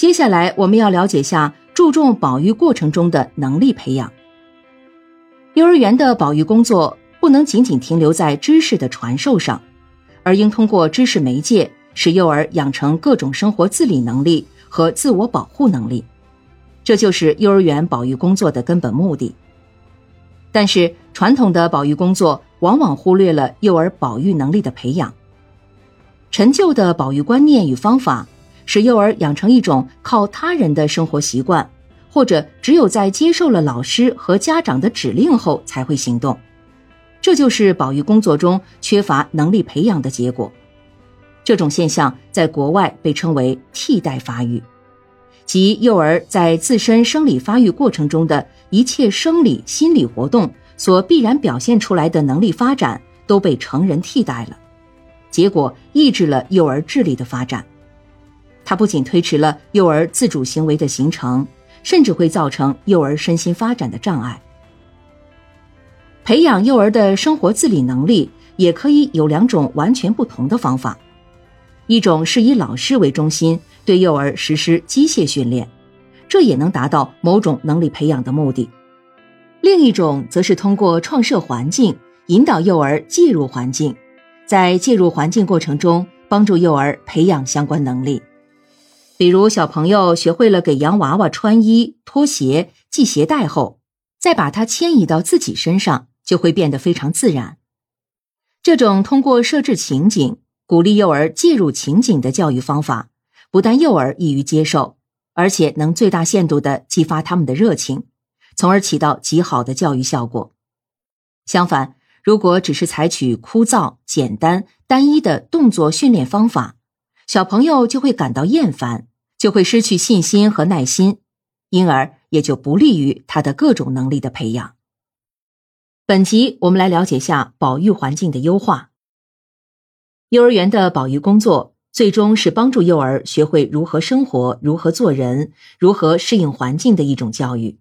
接下来我们要了解下注重保育过程中的能力培养。幼儿园的保育工作不能仅仅停留在知识的传授上，而应通过知识媒介，使幼儿养成各种生活自理能力和自我保护能力。这就是幼儿园保育工作的根本目的。但是，传统的保育工作往往忽略了幼儿保育能力的培养。陈旧的保育观念与方法，使幼儿养成一种靠他人的生活习惯，或者只有在接受了老师和家长的指令后才会行动。这就是保育工作中缺乏能力培养的结果。这种现象在国外被称为“替代发育”，即幼儿在自身生理发育过程中的一切生理、心理活动所必然表现出来的能力发展都被成人替代了。结果抑制了幼儿智力的发展，它不仅推迟了幼儿自主行为的形成，甚至会造成幼儿身心发展的障碍。培养幼儿的生活自理能力，也可以有两种完全不同的方法：一种是以老师为中心，对幼儿实施机械训练，这也能达到某种能力培养的目的；另一种则是通过创设环境，引导幼儿介入环境。在介入环境过程中，帮助幼儿培养相关能力，比如小朋友学会了给洋娃娃穿衣、脱鞋、系鞋带后，再把它迁移到自己身上，就会变得非常自然。这种通过设置情景，鼓励幼儿介入情景的教育方法，不但幼儿易于接受，而且能最大限度地激发他们的热情，从而起到极好的教育效果。相反，如果只是采取枯燥、简单、单一的动作训练方法，小朋友就会感到厌烦，就会失去信心和耐心，因而也就不利于他的各种能力的培养。本集我们来了解下保育环境的优化。幼儿园的保育工作最终是帮助幼儿学会如何生活、如何做人、如何适应环境的一种教育，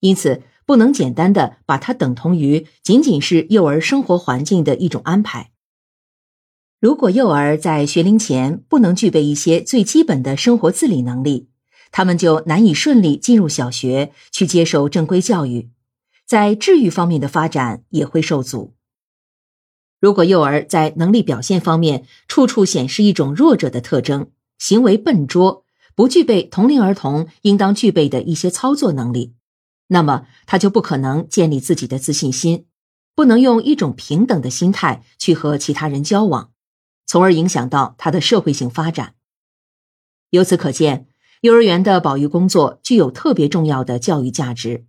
因此。不能简单的把它等同于仅仅是幼儿生活环境的一种安排。如果幼儿在学龄前不能具备一些最基本的生活自理能力，他们就难以顺利进入小学去接受正规教育，在智育方面的发展也会受阻。如果幼儿在能力表现方面处处显示一种弱者的特征，行为笨拙，不具备同龄儿童应当具备的一些操作能力。那么他就不可能建立自己的自信心，不能用一种平等的心态去和其他人交往，从而影响到他的社会性发展。由此可见，幼儿园的保育工作具有特别重要的教育价值，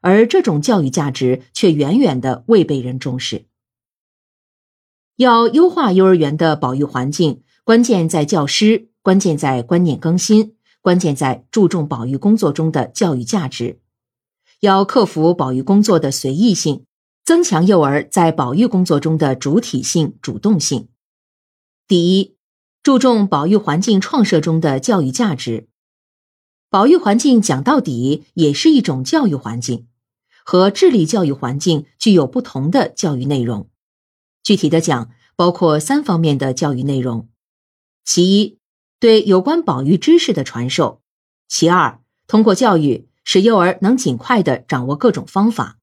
而这种教育价值却远远的未被人重视。要优化幼儿园的保育环境，关键在教师，关键在观念更新，关键在注重保育工作中的教育价值。要克服保育工作的随意性，增强幼儿在保育工作中的主体性、主动性。第一，注重保育环境创设中的教育价值。保育环境讲到底也是一种教育环境，和智力教育环境具有不同的教育内容。具体的讲，包括三方面的教育内容：其一，对有关保育知识的传授；其二，通过教育。使幼儿能尽快的掌握各种方法。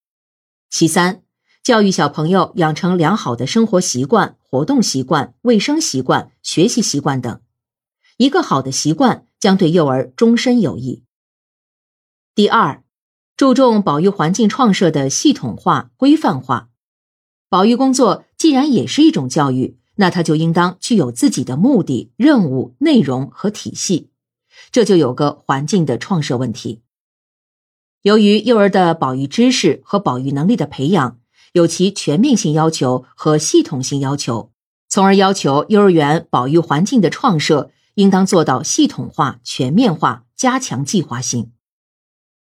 其三，教育小朋友养成良好的生活习惯、活动习惯、卫生习惯、学习习惯等。一个好的习惯将对幼儿终身有益。第二，注重保育环境创设的系统化、规范化。保育工作既然也是一种教育，那它就应当具有自己的目的、任务、内容和体系。这就有个环境的创设问题。由于幼儿的保育知识和保育能力的培养有其全面性要求和系统性要求，从而要求幼儿园保育环境的创设应当做到系统化、全面化、加强计划性。